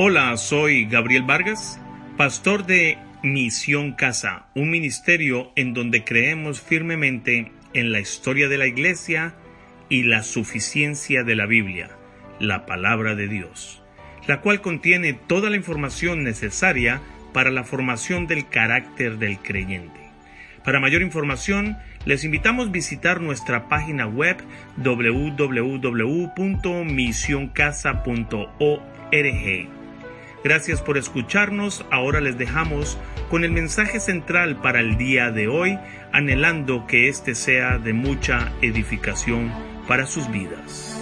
Hola, soy Gabriel Vargas, pastor de Misión Casa, un ministerio en donde creemos firmemente en la historia de la Iglesia y la suficiencia de la Biblia, la palabra de Dios, la cual contiene toda la información necesaria para la formación del carácter del creyente. Para mayor información, les invitamos a visitar nuestra página web www.misioncasa.org. Gracias por escucharnos. Ahora les dejamos con el mensaje central para el día de hoy, anhelando que este sea de mucha edificación para sus vidas.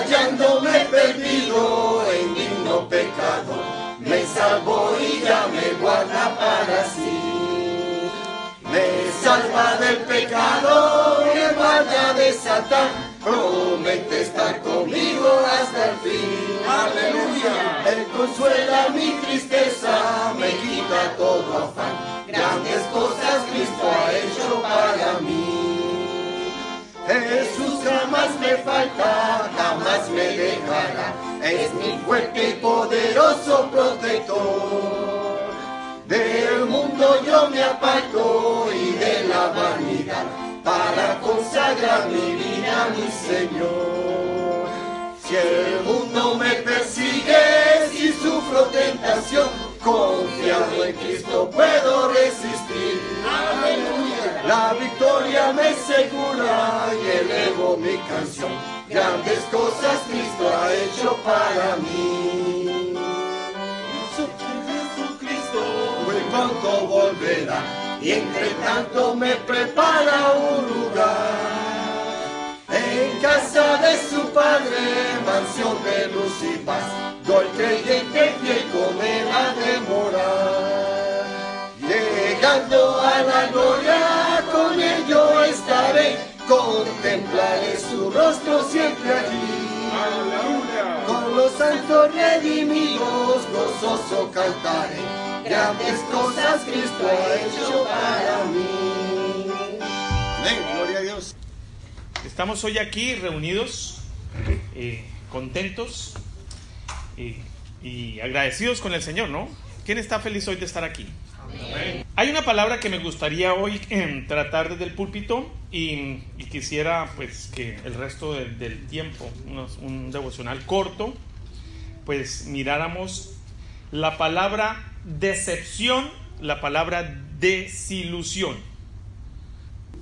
Hallándome perdido en digno pecado, me salvó y ya me guarda para sí. Me salva del pecado, me guarda de Satán, promete estar conmigo hasta el fin. Aleluya. Él consuela mi tristeza, me quita todo afán. Grandes cosas Cristo ha hecho para mí. Jesús jamás me falta, jamás me dejará. Es mi fuerte y poderoso protector. Del mundo yo me aparto y de la vanidad para consagrar mi vida a mi Señor. Si el mundo me persigue, si sufro tentación, confiado en Cristo puedo resistir. La victoria me segura y elevo mi canción. Grandes cosas Cristo ha hecho para mí. Jesucristo muy pronto volverá y entre tanto me prepara un lugar. En casa de su padre, mansión de luz y paz, doy creyente fiel con él a demorar. Llegando a la gloria, estaré, contemplaré su rostro siempre allí. Con los santos redimidos, gozoso cantaré, grandes cosas Cristo ha hecho para mí. Amén, gloria a Dios. Estamos hoy aquí reunidos, eh, contentos eh, y agradecidos con el Señor, ¿no? ¿Quién está feliz hoy de estar aquí? Hay una palabra que me gustaría hoy eh, tratar desde el púlpito y, quisiera pues que el resto de- del tiempo, un devocional corto, pues miráramos la palabra decepción, la palabra desilusión.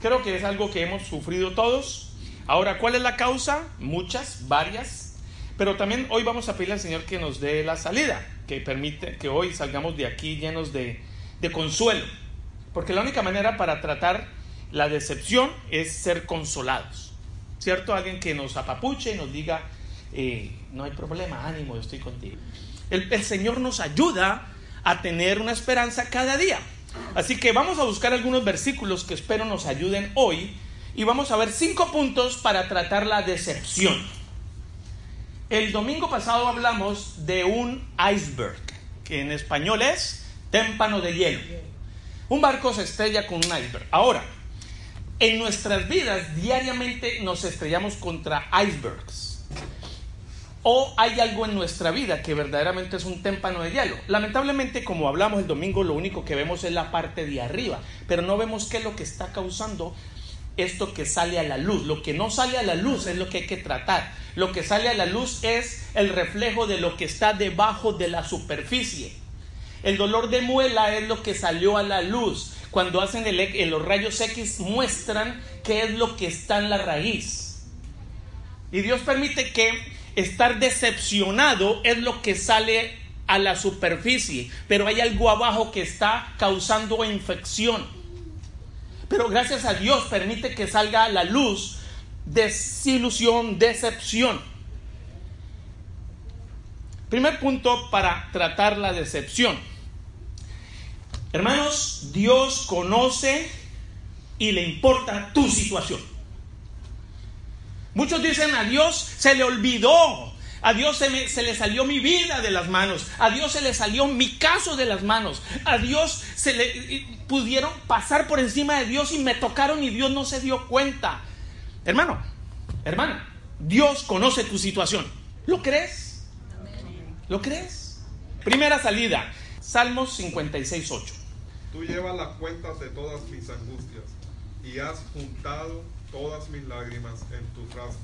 Creo que es algo que hemos sufrido todos. Ahora, ¿cuál es la causa? Muchas, varias. Pero también hoy vamos a pedirle al Señor que nos dé la salida, que permite que hoy salgamos de aquí llenos de, de consuelo. Porque la única manera para tratar la decepción es ser consolados. ¿Cierto? Alguien que nos apapuche y nos diga, eh, no hay problema, ánimo, yo estoy contigo. El, el Señor nos ayuda a tener una esperanza cada día. Así que vamos a buscar algunos versículos que espero nos ayuden hoy y vamos a ver cinco puntos para tratar la decepción. El domingo pasado hablamos de un iceberg, que en español es témpano de hielo. Un barco se estrella con un iceberg. Ahora, en nuestras vidas diariamente nos estrellamos contra icebergs. O hay algo en nuestra vida que verdaderamente es un témpano de hielo. Lamentablemente, como hablamos el domingo, lo único que vemos es la parte de arriba, pero no vemos qué es lo que está causando esto que sale a la luz. Lo que no sale a la luz es lo que hay que tratar. Lo que sale a la luz es el reflejo de lo que está debajo de la superficie. El dolor de muela es lo que salió a la luz. Cuando hacen el, los rayos X muestran qué es lo que está en la raíz. Y Dios permite que estar decepcionado es lo que sale a la superficie, pero hay algo abajo que está causando infección. Pero gracias a Dios permite que salga a la luz desilusión, decepción. Primer punto para tratar la decepción. Hermanos, Dios conoce y le importa tu situación. Muchos dicen a Dios se le olvidó, a Dios se, se, le salió mi vida de las manos, a Dios se le salió mi caso de las manos, a Dios se le pudieron pasar por encima de Dios y me tocaron y Dios no se dio cuenta. Hermano, hermana, Dios conoce tu situación. ¿Lo crees? ¿Lo crees? Primera salida, Salmos 56, 8. Tú llevas las cuentas de todas mis angustias y has juntado todas mis lágrimas en tu frasco.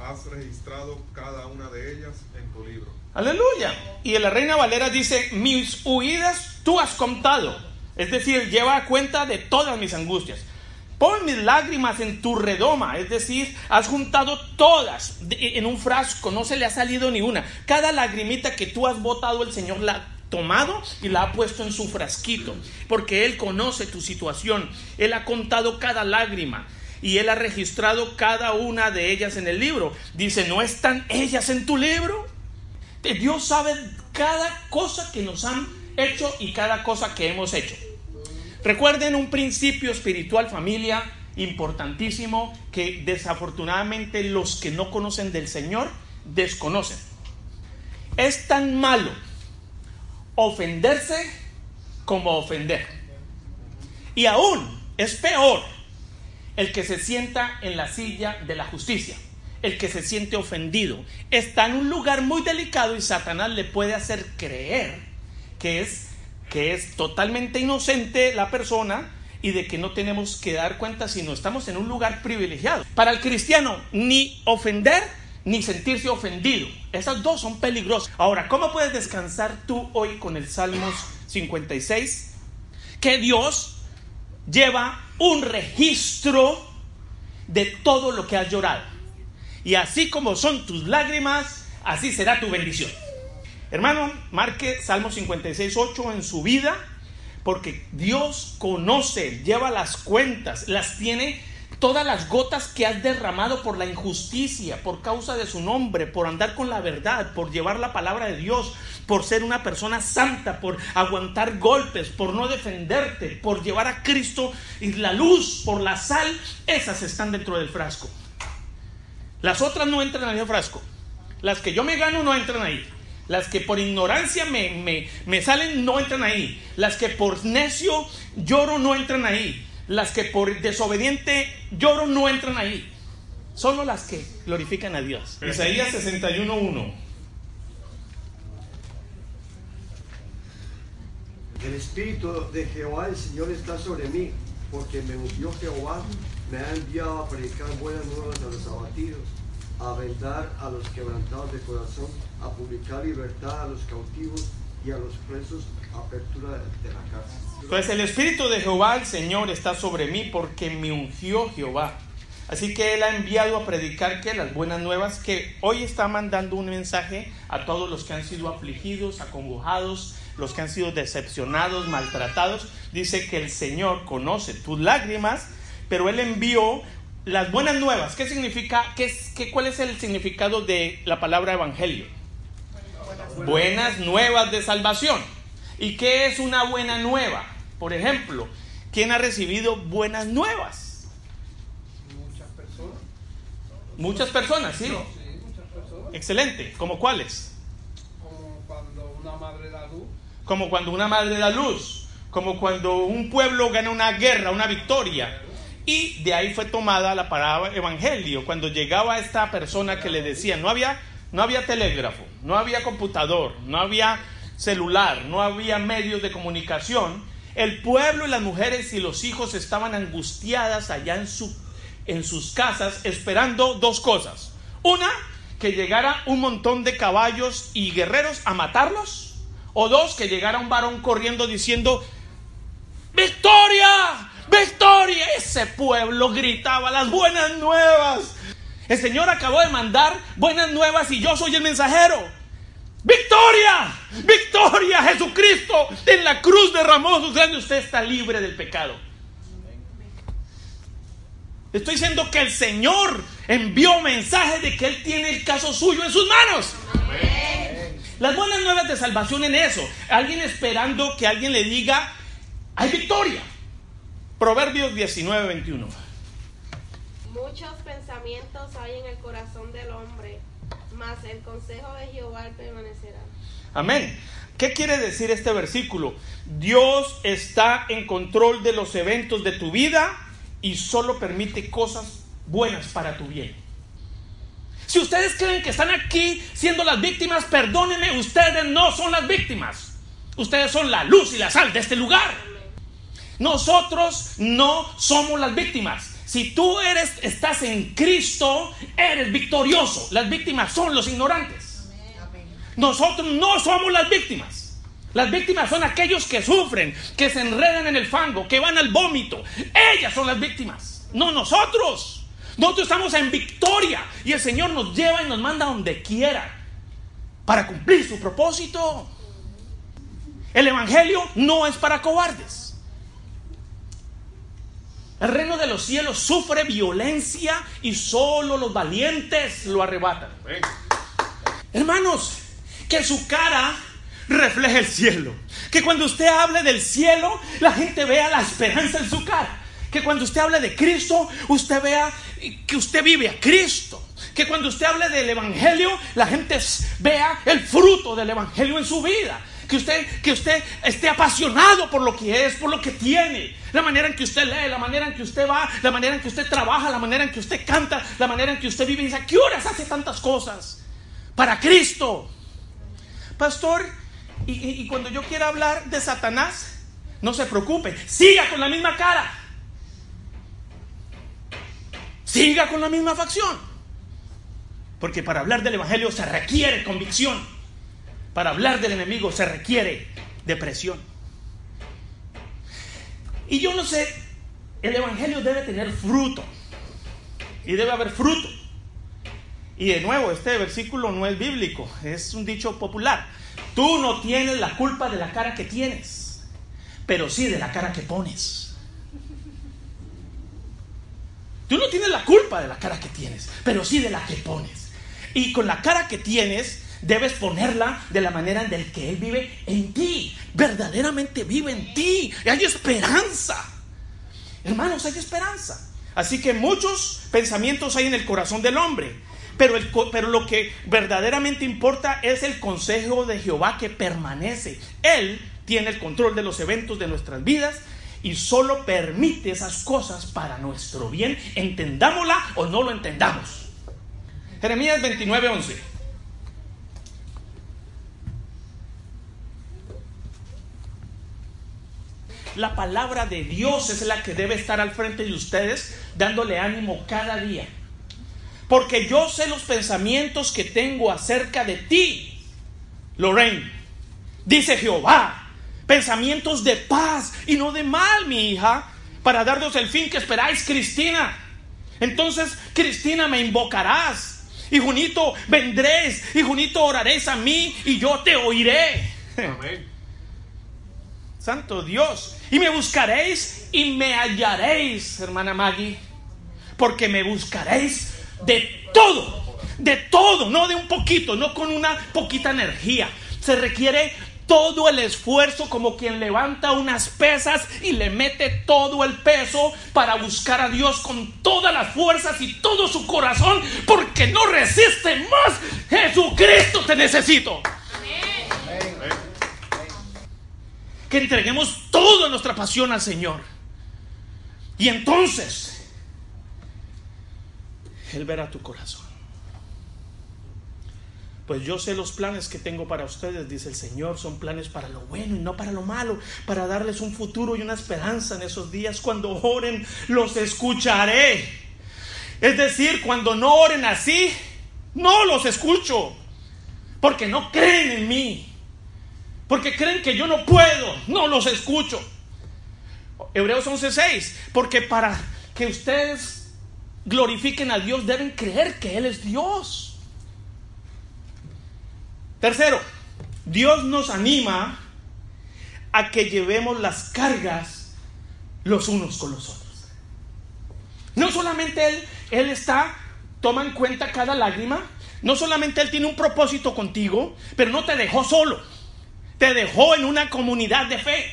Has registrado cada una de ellas en tu libro. Aleluya. Y en la Reina Valera dice, mis huidas tú has contado. Es decir, lleva cuenta de todas mis angustias. Pon mis lágrimas en tu redoma, es decir, has juntado todas en un frasco, no se le ha salido ni una. Cada lagrimita que tú has botado, el Señor la ha tomado y la ha puesto en su frasquito, porque Él conoce tu situación, Él ha contado cada lágrima y Él ha registrado cada una de ellas en el libro. Dice, ¿no están ellas en tu libro? Dios sabe cada cosa que nos han hecho y cada cosa que hemos hecho. Recuerden un principio espiritual, familia, importantísimo, que desafortunadamente los que no conocen del Señor desconocen. Es tan malo ofenderse como ofender. Y aún es peor el que se sienta en la silla de la justicia, el que se siente ofendido. Está en un lugar muy delicado y Satanás le puede hacer creer que es que es totalmente inocente la persona y de que no tenemos que dar cuenta si no estamos en un lugar privilegiado. Para el cristiano, ni ofender ni sentirse ofendido. Esas dos son peligrosas. Ahora, ¿cómo puedes descansar tú hoy con el Salmos 56? Que Dios lleva un registro de todo lo que has llorado. Y así como son tus lágrimas, así será tu bendición. Hermano, marque Salmo 56, 8 en su vida, porque Dios conoce, lleva las cuentas, las tiene todas las gotas que has derramado por la injusticia, por causa de su nombre, por andar con la verdad, por llevar la palabra de Dios, por ser una persona santa, por aguantar golpes, por no defenderte, por llevar a Cristo y la luz, por la sal, esas están dentro del frasco. Las otras no entran en el frasco. Las que yo me gano no entran ahí. Las que por ignorancia me, me, salen no entran ahí. Las que por necio lloro no entran ahí. Las que por desobediente lloro no entran ahí. Solo las que glorifican a Dios. Isaías 61.1. El Espíritu de Jehová, el Señor, está sobre mí, porque me ungió Jehová, me ha enviado a predicar buenas nuevas a los abatidos, a vendar a los quebrantados de corazón, a publicar libertad a los cautivos y a los presos, apertura de la cárcel. Pues el Espíritu de Jehová, el Señor, está sobre mí porque me ungió Jehová. Así que Él ha enviado a predicar que las buenas nuevas, que hoy está mandando un mensaje a todos los que han sido afligidos, acongojados, los que han sido decepcionados, maltratados. Dice que el Señor conoce tus lágrimas, pero Él envió las buenas nuevas. ¿Qué significa? ¿Qué, qué, ¿Cuál es el significado de la palabra evangelio? buenas nuevas de salvación. ¿Y qué es una buena nueva? Por ejemplo, ¿quién ha recibido buenas nuevas? Muchas personas. Muchas personas, ¿sí? muchas personas. Excelente. ¿Como cuáles? Como cuando una madre da luz. Como cuando una madre da luz. Como cuando un pueblo gana una guerra, una victoria. Y de ahí fue tomada la palabra evangelio. Cuando llegaba esta persona que le decía, no había no había telégrafo, no había computador, no había celular, no había medios de comunicación. El pueblo y las mujeres y los hijos estaban angustiadas allá en, su, en sus casas esperando dos cosas. Una, que llegara un montón de caballos y guerreros a matarlos. O dos, que llegara un varón corriendo diciendo, ¡Victoria! ¡Victoria! Ese pueblo gritaba las buenas nuevas. El Señor acabó de mandar buenas nuevas y yo soy el mensajero. ¡Victoria! ¡Victoria! Jesucristo en la cruz derramó su sangre. Usted está libre del pecado. Estoy diciendo que el Señor envió mensaje de que Él tiene el caso suyo en sus manos. Las buenas nuevas de salvación en eso. Alguien esperando que alguien le diga, hay victoria. Proverbios 19, 21. Muchos pensamientos hay en el corazón del hombre, mas el consejo de Jehová permanecerá. Amén. ¿Qué quiere decir este versículo? Dios está en control de los eventos de tu vida y solo permite cosas buenas para tu bien. Si ustedes creen que están aquí siendo las víctimas, perdónenme, ustedes no son las víctimas. Ustedes son la luz y la sal de este lugar. Nosotros no somos las víctimas. Si tú eres estás en Cristo, eres victorioso. Las víctimas son los ignorantes. Nosotros no somos las víctimas. Las víctimas son aquellos que sufren, que se enredan en el fango, que van al vómito. Ellas son las víctimas, no nosotros. Nosotros estamos en victoria y el Señor nos lleva y nos manda donde quiera para cumplir su propósito. El Evangelio no es para cobardes. El reino de los cielos sufre violencia y solo los valientes lo arrebatan. Hermanos, que su cara refleje el cielo. Que cuando usted hable del cielo, la gente vea la esperanza en su cara. Que cuando usted hable de Cristo, usted vea que usted vive a Cristo. Que cuando usted hable del Evangelio, la gente vea el fruto del Evangelio en su vida. Que usted, que usted esté apasionado por lo que es, por lo que tiene. La manera en que usted lee, la manera en que usted va, la manera en que usted trabaja, la manera en que usted canta, la manera en que usted vive. Y dice, ¿a qué horas hace tantas cosas? Para Cristo. Pastor, y, cuando yo quiera hablar de Satanás, no se preocupe, siga con la misma cara. Siga con la misma facción. Porque para hablar del Evangelio se requiere convicción. Para hablar del enemigo se requiere depresión. Y yo no sé, el Evangelio debe tener fruto. Y debe haber fruto. Y de nuevo, este versículo no es bíblico, es un dicho popular. Tú no tienes la culpa de la cara que tienes, pero sí de la cara que pones. Tú no tienes la culpa de la cara que tienes, pero sí de la que pones. Y con la cara que tienes, debes ponerla de la manera en que Él vive en ti. Verdaderamente vive en ti. Y hay esperanza. Hermanos, hay esperanza. Así que muchos pensamientos hay en el corazón del hombre. Pero, el pero lo que verdaderamente importa es el consejo de Jehová que permanece. Él tiene el control de los eventos de nuestras vidas y solo permite esas cosas para nuestro bien, entendámosla o no lo entendamos. Jeremías 29, 11. La palabra de Dios es la que debe estar al frente de ustedes, dándole ánimo cada día. Porque yo sé los pensamientos que tengo acerca de ti, Lorraine. Dice Jehová, pensamientos de paz y no de mal, mi hija, para daros el fin que esperáis, Cristina. Entonces, Cristina, me invocarás. Y Junito, vendréis. Y Junito, oraréis a mí y yo te oiré. Amén. Santo Dios. Y me buscaréis y me hallaréis, hermana Maggie. Porque me buscaréis de todo. De todo, no de un poquito, no con una poquita energía. Se requiere todo el esfuerzo como quien levanta unas pesas y le mete todo el peso para buscar a Dios con todas las fuerzas y todo su corazón porque no resiste más. Jesucristo te necesito. Que entreguemos toda nuestra pasión al Señor. Y entonces, Él verá tu corazón. Pues yo sé los planes que tengo para ustedes, dice el Señor, son planes para lo bueno y no para lo malo, para darles un futuro y una esperanza en esos días. Cuando oren, los escucharé. Es decir, cuando no oren así, no los escucho, porque no creen en mí. Porque creen que yo no puedo, no los escucho. Hebreos 11:6, porque para que ustedes glorifiquen a Dios deben creer que Él es Dios. Tercero, Dios nos anima a que llevemos las cargas los unos con los otros. No solamente Él, Él está, toma en cuenta cada lágrima, no solamente Él tiene un propósito contigo, pero no te dejó solo te dejó en una comunidad de fe.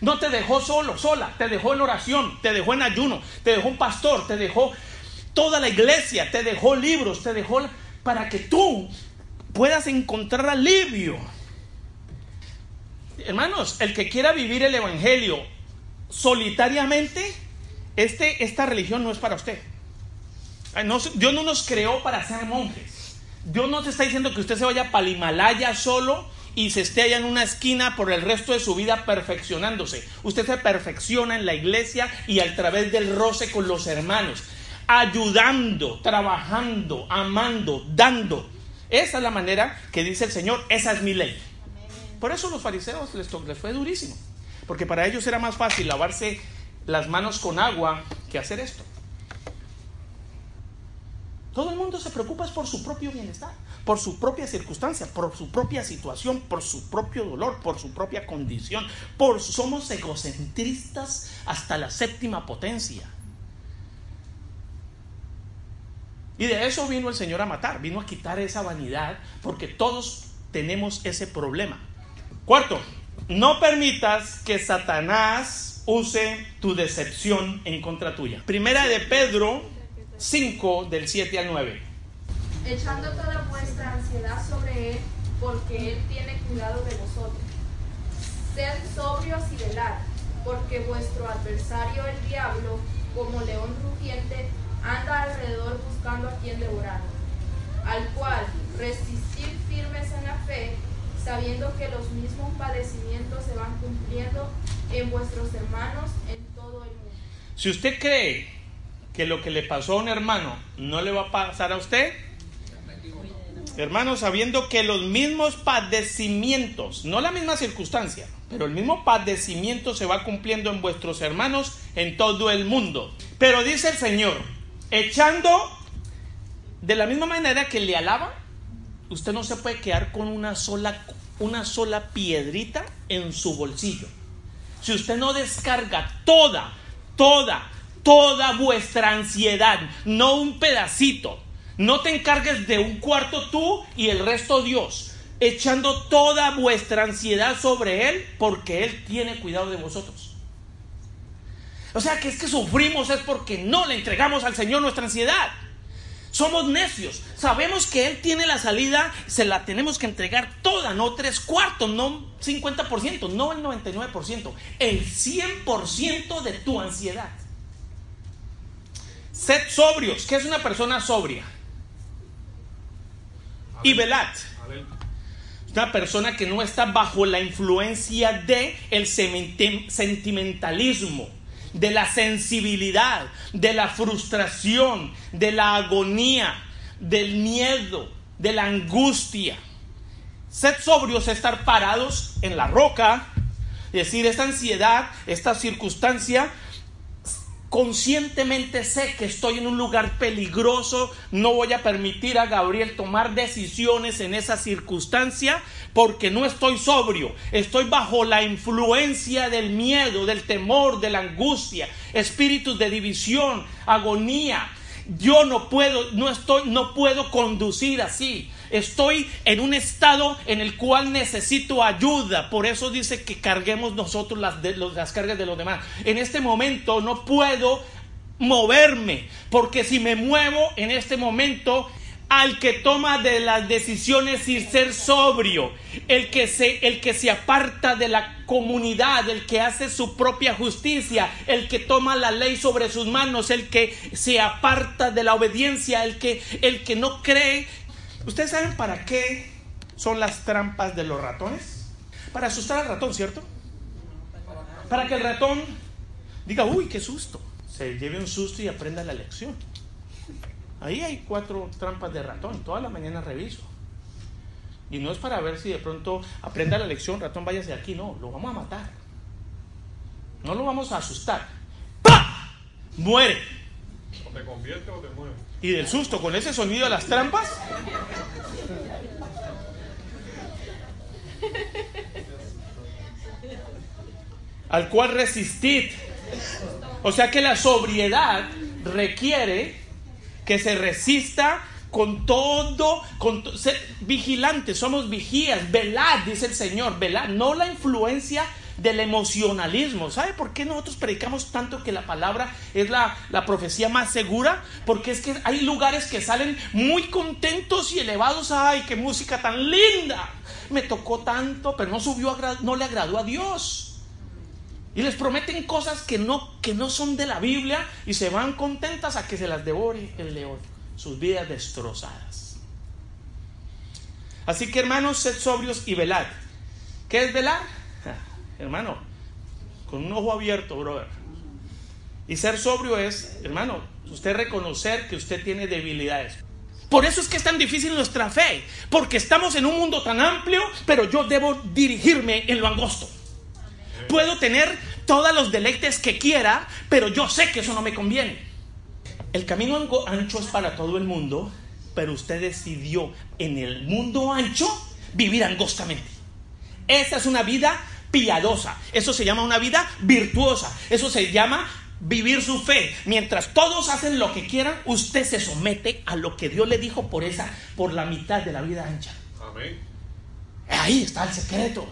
No te dejó solo, sola, te dejó en oración, te dejó en ayuno, te dejó un pastor, te dejó toda la iglesia, te dejó libros, te dejó para que tú puedas encontrar alivio. Hermanos, el que quiera vivir el evangelio solitariamente, este, esta religión no es para usted. Dios no nos creó para ser monjes. Dios no te está diciendo que usted se vaya para el Himalaya solo y se esté allá en una esquina por el resto de su vida perfeccionándose. Usted se perfecciona en la iglesia y a través del roce con los hermanos, ayudando, trabajando, amando, dando. Esa es la manera que dice el Señor, esa es mi ley. Por eso los fariseos les, les fue durísimo, porque para ellos era más fácil lavarse las manos con agua que hacer esto. Todo el mundo se preocupa por su propio bienestar, por su propia circunstancia, por su propia situación, por su propio dolor, por su propia condición. Por somos egocentristas hasta la séptima potencia. Y de eso vino el Señor a matar, vino a quitar esa vanidad, porque todos tenemos ese problema. Cuarto, no permitas que Satanás use tu decepción en contra tuya. Primera de Pedro 5 del 7 al 9. Echando toda vuestra ansiedad sobre Él, porque Él tiene cuidado de vosotros. Sed sobrios y velad, porque vuestro adversario el diablo, como león rugiente, anda alrededor buscando a quien devorar, al cual resistir firmes en la fe, sabiendo que los mismos padecimientos se van cumpliendo en vuestros hermanos en todo el mundo. Si usted cree que lo que le pasó a un hermano no le va a pasar a usted? Hermano, sabiendo que los mismos padecimientos, no la misma circunstancia, pero el mismo padecimiento se va cumpliendo en vuestros hermanos en todo el mundo. Pero dice el Señor, echando de la misma manera que le alaba, usted no se puede quedar con una sola, una sola piedrita en su bolsillo. Si usted no descarga toda, toda toda vuestra ansiedad, no un pedacito. No te encargues de un cuarto tú y el resto Dios, echando toda vuestra ansiedad sobre Él porque Él tiene cuidado de vosotros. O sea que es que sufrimos es porque no le entregamos al Señor nuestra ansiedad. Somos necios. Sabemos que Él tiene la salida, se la tenemos que entregar toda, no tres cuartos, no 50%, no el 99%, el 100% de tu ansiedad. Sed sobrios. ¿Qué es una persona sobria? Y velad. Una persona que no está bajo la influencia de el sentimentalismo, de la sensibilidad, de la frustración, de la agonía, del miedo, de la angustia. Sed sobrios, estar parados en la roca, decir, esta ansiedad, esta circunstancia conscientemente sé que estoy en un lugar peligroso, no voy a permitir a Gabriel tomar decisiones en esa circunstancia porque no estoy sobrio, estoy bajo la influencia del miedo, del temor, de la angustia, espíritus de división, agonía. Yo no puedo, no estoy, no puedo conducir así. Estoy en un estado en el cual necesito ayuda. Por eso dice que carguemos nosotros las, las cargas de los demás. En este momento no puedo moverme, porque si me muevo en este momento, al que toma de las decisiones sin ser sobrio, el que se, el que se aparta de la comunidad, el que hace su propia justicia, el que toma la ley sobre sus manos, el que se aparta de la obediencia, el que, el que no cree ¿Ustedes saben para qué son las trampas de los ratones? Para asustar al ratón, ¿cierto? Para que el ratón diga, uy, qué susto. Se lleve un susto y aprenda la lección. Ahí hay cuatro trampas de ratón. Toda la mañana reviso. Y no es para ver si de pronto aprenda la lección, ratón, váyase de aquí. No, lo vamos a matar. No lo vamos a asustar. ¡Pah! Muere. Te convierte o te muere y del susto con ese sonido de las trampas. Al cual resistid. O sea que la sobriedad requiere que se resista con todo, con vigilantes, somos vigías, velad, dice el Señor, velad, no la influencia del emocionalismo. ¿Sabe por qué nosotros predicamos tanto que la palabra es la, la profecía más segura? Porque es que hay lugares que salen muy contentos y elevados. ¡Ay, qué música tan linda! Me tocó tanto, pero no subió, a no le agradó a Dios. Y les prometen cosas que no, que no son de la Biblia y se van contentas a que se las devore el león. Sus vidas destrozadas. Así que hermanos, sed sobrios y velad. ¿Qué es velar? Hermano, con un ojo abierto, brother. Y ser sobrio es, hermano, usted reconocer que usted tiene debilidades. Por eso es que es tan difícil nuestra fe, porque estamos en un mundo tan amplio, pero yo debo dirigirme en lo angosto. Puedo tener todos los deleites que quiera, pero yo sé que eso no me conviene. El camino ancho es para todo el mundo, pero usted decidió en el mundo ancho vivir angostamente. Esa es una vida piadosa. Eso se llama una vida virtuosa. Eso se llama vivir su fe. Mientras todos hacen lo que quieran, usted se somete a lo que Dios le dijo por esa, por la mitad de la vida ancha. Amén. Ahí está el secreto.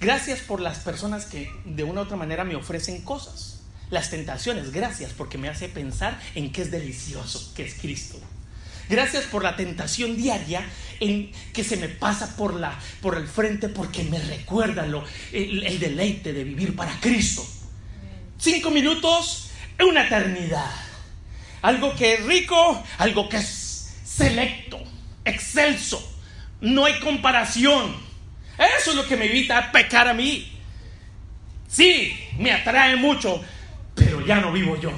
Gracias por las personas que de una u otra manera me ofrecen cosas. Las tentaciones, gracias porque me hace pensar en qué es delicioso, que es Cristo. Gracias por la tentación diaria en que se me pasa por, la, por el frente porque me recuerda lo, el, el deleite de vivir para Cristo. Cinco minutos, una eternidad. Algo que es rico, algo que es selecto, excelso. No hay comparación. Eso es lo que me evita pecar a mí. Sí, me atrae mucho, pero ya no vivo yo.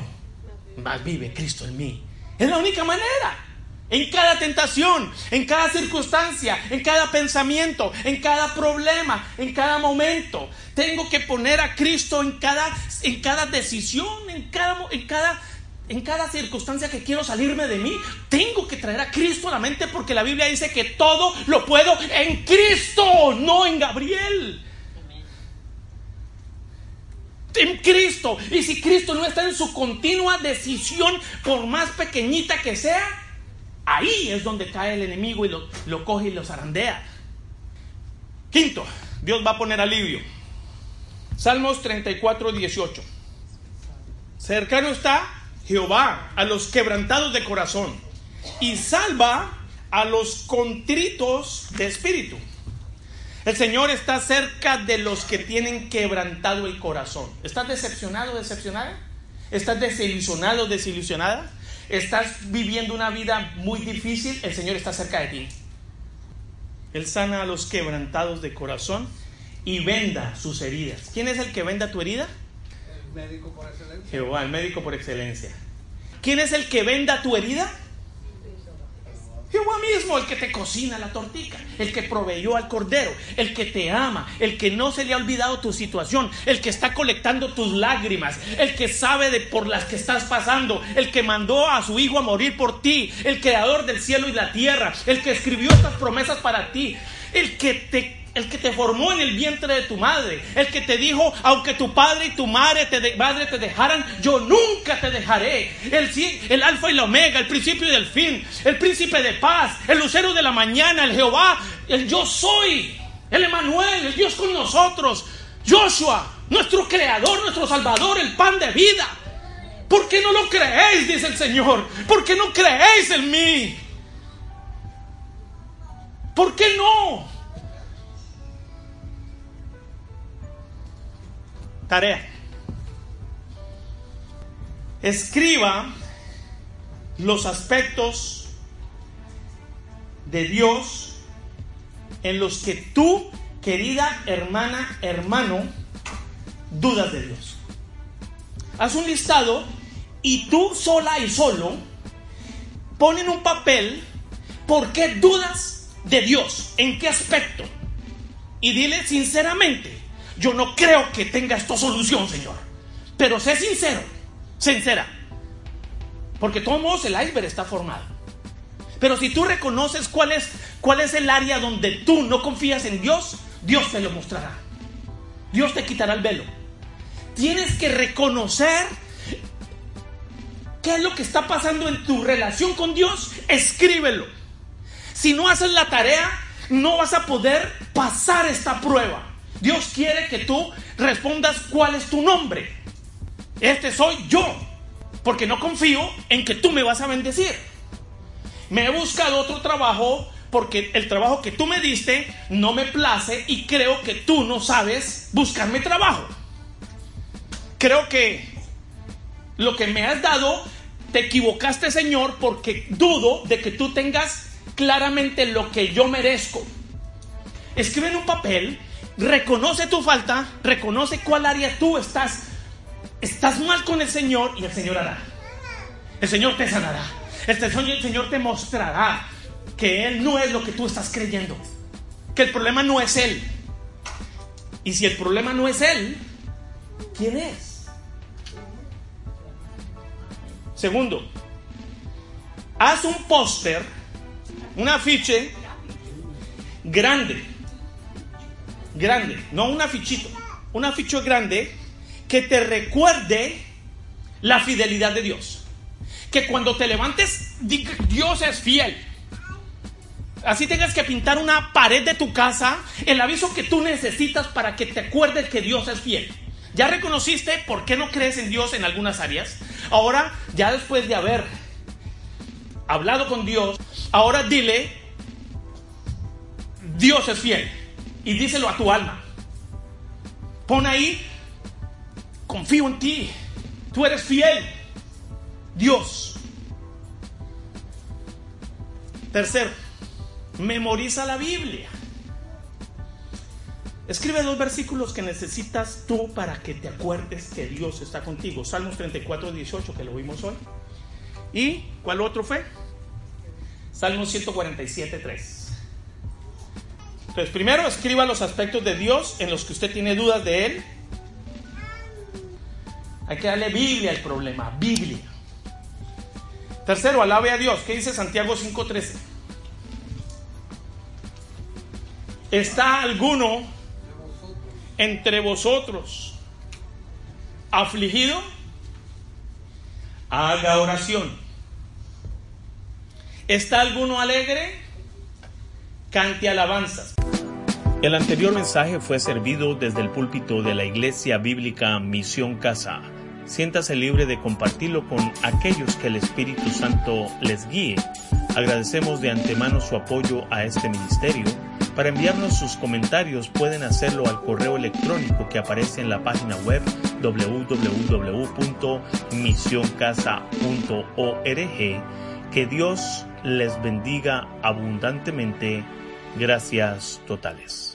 Más vive Cristo en mí. Es la única manera. En cada tentación, en cada circunstancia, en cada pensamiento, en cada problema, en cada momento. Tengo que poner a Cristo en cada, en cada decisión, en cada, en, cada, en cada circunstancia que quiero salirme de mí. Tengo que traer a Cristo a la mente porque la Biblia dice que todo lo puedo en Cristo, no en Gabriel en Cristo. Y si Cristo no está en su continua decisión, por más pequeñita que sea, ahí es donde cae el enemigo y lo, lo coge y lo zarandea. Quinto, Dios va a poner alivio. Salmos 34, 18. Cercano está Jehová a los quebrantados de corazón y salva a los contritos de espíritu. El Señor está cerca de los que tienen quebrantado el corazón. ¿Estás decepcionado, decepcionada? ¿Estás desilusionado, desilusionada? ¿Estás viviendo una vida muy difícil? El Señor está cerca de ti. Él sana a los quebrantados de corazón y venda sus heridas. ¿Quién es el que venda tu herida? El médico por excelencia. Jehová, el médico por excelencia. ¿Quién es el que venda tu herida? Jehová mismo, el que te cocina la tortica, el que proveyó al cordero, el que te ama, el que no se le ha olvidado tu situación, el que está colectando tus lágrimas, el que sabe de por las que estás pasando, el que mandó a su hijo a morir por ti, el creador del cielo y la tierra, el que escribió estas promesas para ti, el que te el que te formó en el vientre de tu madre, el que te dijo, aunque tu padre y tu madre te, madre te dejaran, yo nunca te dejaré. El, el alfa y la omega, el principio y el fin, el príncipe de paz, el lucero de la mañana, el Jehová, el yo soy, el Emanuel, el Dios con nosotros, Joshua, nuestro creador, nuestro salvador, el pan de vida. ¿Por qué no lo creéis? Dice el Señor. ¿Por qué no creéis en mí? ¿Por qué no? Tarea. Escriba los aspectos de Dios en los que tú, querida hermana, hermano, dudas de Dios. Haz un listado y tú sola y solo pon en un papel por qué dudas de Dios, en qué aspecto. Y dile sinceramente, yo no creo que tenga esto solución, Señor. Pero sé sincero, sincera. Porque de todos modos el iceberg está formado. Pero si tú reconoces cuál es, cuál es el área donde tú no confías en Dios, Dios te lo mostrará. Dios te quitará el velo. Tienes que reconocer qué es lo que está pasando en tu relación con Dios. Escríbelo. Si no haces la tarea, no vas a poder pasar esta prueba. Dios quiere que tú respondas cuál es tu nombre. Este soy yo, porque no confío en que tú me vas a bendecir. Me he buscado otro trabajo porque el trabajo que tú me diste no me place y creo que tú no sabes buscarme trabajo. Creo que lo que me has dado, te equivocaste Señor porque dudo de que tú tengas claramente lo que yo merezco. Escribe en un papel, reconoce tu falta, reconoce cuál área tú estás, estás mal con el Señor y el Señor hará. El Señor te sanará. El Señor te mostrará que Él no es lo que tú estás creyendo. Que el problema no es Él. Y si el problema no es Él, ¿quién es? Segundo, haz un póster, un afiche grande, grande, no un afichito, un afiche grande que te recuerde la fidelidad de Dios. Que cuando te levantes, Dios es fiel. Así tengas que pintar una pared de tu casa, el aviso que tú necesitas para que te acuerdes que Dios es fiel. ¿Ya reconociste por qué no crees en Dios en algunas áreas? Ahora, ya después de haber hablado con Dios, ahora dile, Dios es fiel. Y díselo a tu alma. Pon ahí, confío en ti. Tú eres fiel. Dios. Tercero, memoriza la Biblia. Escribe dos versículos que necesitas tú para que te acuerdes que Dios está contigo. Salmos 34, 18, que lo vimos hoy. ¿Y cuál otro fue? Salmos 147, 3. Entonces, primero escriba los aspectos de Dios en los que usted tiene dudas de Él. Hay que darle Biblia al problema, Biblia. Tercero, alabe a Dios. ¿Qué dice Santiago 5:13? ¿Está alguno entre vosotros afligido? Haga oración. ¿Está alguno alegre? Cante alabanzas. El anterior mensaje fue servido desde el púlpito de la Iglesia Bíblica Misión Casa. Siéntase libre de compartirlo con aquellos que el Espíritu Santo les guíe. Agradecemos de antemano su apoyo a este ministerio. Para enviarnos sus comentarios pueden hacerlo al correo electrónico que aparece en la página web www.misioncasa.org. Que Dios les bendiga abundantemente. Gracias totales.